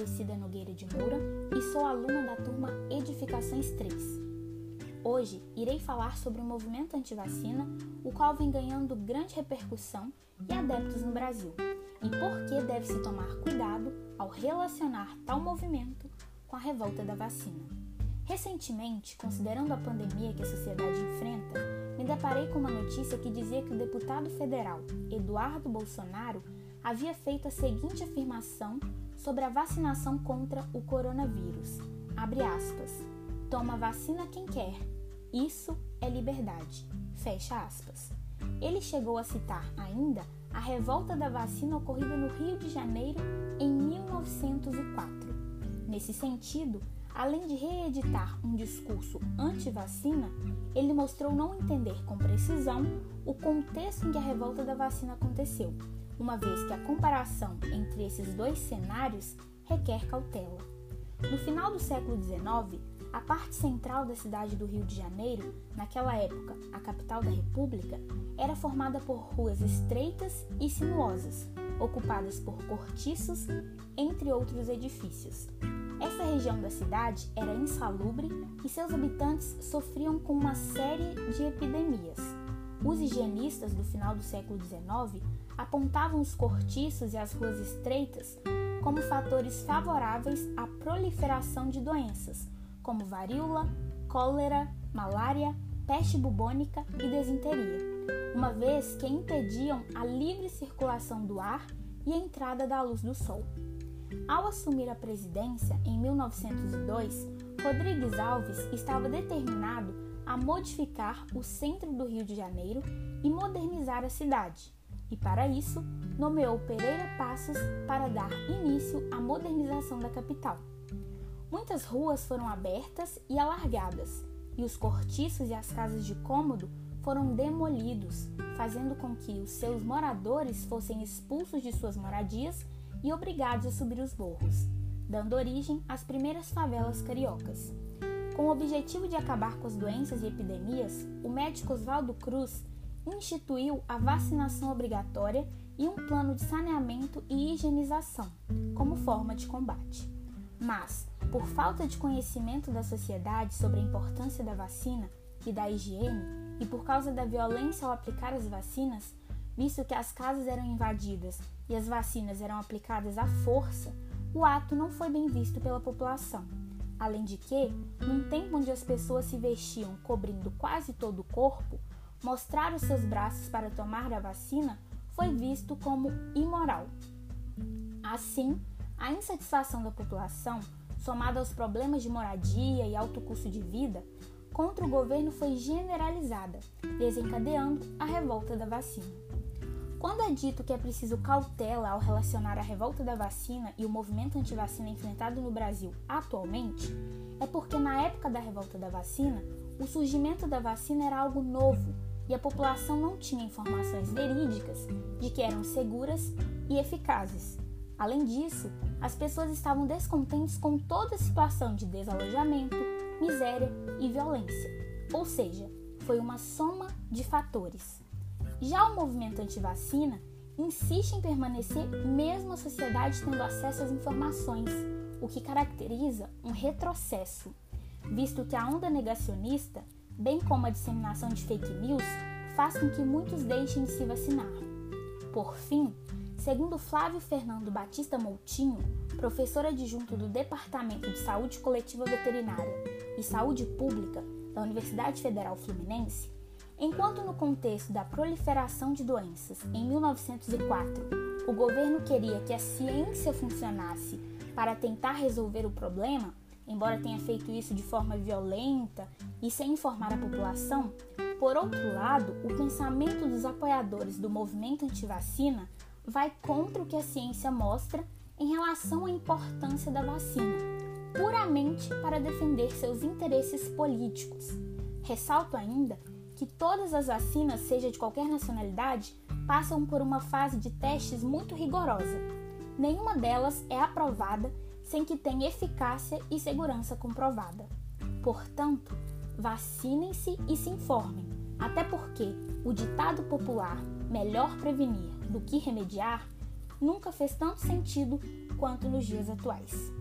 Aparecida Nogueira de Moura e sou aluna da turma Edificações 3. Hoje irei falar sobre o movimento antivacina, o qual vem ganhando grande repercussão e adeptos no Brasil, e por que deve-se tomar cuidado ao relacionar tal movimento com a revolta da vacina. Recentemente, considerando a pandemia que a sociedade enfrenta, me deparei com uma notícia que dizia que o deputado federal Eduardo Bolsonaro havia feito a seguinte afirmação sobre a vacinação contra o coronavírus. Abre aspas. Toma vacina quem quer. Isso é liberdade. Fecha aspas. Ele chegou a citar ainda a revolta da vacina ocorrida no Rio de Janeiro em 1904. Nesse sentido, além de reeditar um discurso anti-vacina, ele mostrou não entender com precisão o contexto em que a revolta da vacina aconteceu uma vez que a comparação entre esses dois cenários requer cautela. No final do século XIX, a parte central da cidade do Rio de Janeiro, naquela época a capital da República, era formada por ruas estreitas e sinuosas, ocupadas por cortiços, entre outros edifícios. Essa região da cidade era insalubre e seus habitantes sofriam com uma série de epidemias. Os higienistas do final do século XIX apontavam os cortiços e as ruas estreitas como fatores favoráveis à proliferação de doenças, como varíola, cólera, malária, peste bubônica e desinteria, uma vez que impediam a livre circulação do ar e a entrada da luz do sol. Ao assumir a presidência em 1902, Rodrigues Alves estava determinado a modificar o centro do Rio de Janeiro e modernizar a cidade e, para isso, nomeou Pereira Passos para dar início à modernização da capital. Muitas ruas foram abertas e alargadas, e os cortiços e as casas de cômodo foram demolidos, fazendo com que os seus moradores fossem expulsos de suas moradias e obrigados a subir os morros, dando origem às primeiras favelas cariocas. Com o objetivo de acabar com as doenças e epidemias, o médico Oswaldo Cruz instituiu a vacinação obrigatória e um plano de saneamento e higienização como forma de combate. Mas, por falta de conhecimento da sociedade sobre a importância da vacina e da higiene, e por causa da violência ao aplicar as vacinas, visto que as casas eram invadidas e as vacinas eram aplicadas à força, o ato não foi bem visto pela população. Além de que, num tempo onde as pessoas se vestiam cobrindo quase todo o corpo, mostrar os seus braços para tomar a vacina foi visto como imoral. Assim, a insatisfação da população, somada aos problemas de moradia e alto custo de vida, contra o governo foi generalizada, desencadeando a revolta da vacina. Quando é dito que é preciso cautela ao relacionar a revolta da vacina e o movimento anti-vacina enfrentado no Brasil atualmente, é porque na época da revolta da vacina, o surgimento da vacina era algo novo e a população não tinha informações verídicas de que eram seguras e eficazes. Além disso, as pessoas estavam descontentes com toda a situação de desalojamento, miséria e violência, ou seja, foi uma soma de fatores. Já o movimento anti-vacina insiste em permanecer mesmo a sociedade tendo acesso às informações, o que caracteriza um retrocesso, visto que a onda negacionista bem como a disseminação de fake news, faz com que muitos deixem de se vacinar. Por fim, segundo Flávio Fernando Batista Moutinho, professor adjunto do Departamento de Saúde Coletiva Veterinária e Saúde Pública da Universidade Federal Fluminense, enquanto no contexto da proliferação de doenças em 1904 o governo queria que a ciência funcionasse para tentar resolver o problema, embora tenha feito isso de forma violenta e sem informar a população, por outro lado, o pensamento dos apoiadores do movimento anti-vacina vai contra o que a ciência mostra em relação à importância da vacina, puramente para defender seus interesses políticos. Ressalto ainda que todas as vacinas, seja de qualquer nacionalidade, passam por uma fase de testes muito rigorosa. Nenhuma delas é aprovada sem que tenha eficácia e segurança comprovada. Portanto, vacinem-se e se informem, até porque o ditado popular melhor prevenir do que remediar nunca fez tanto sentido quanto nos dias atuais.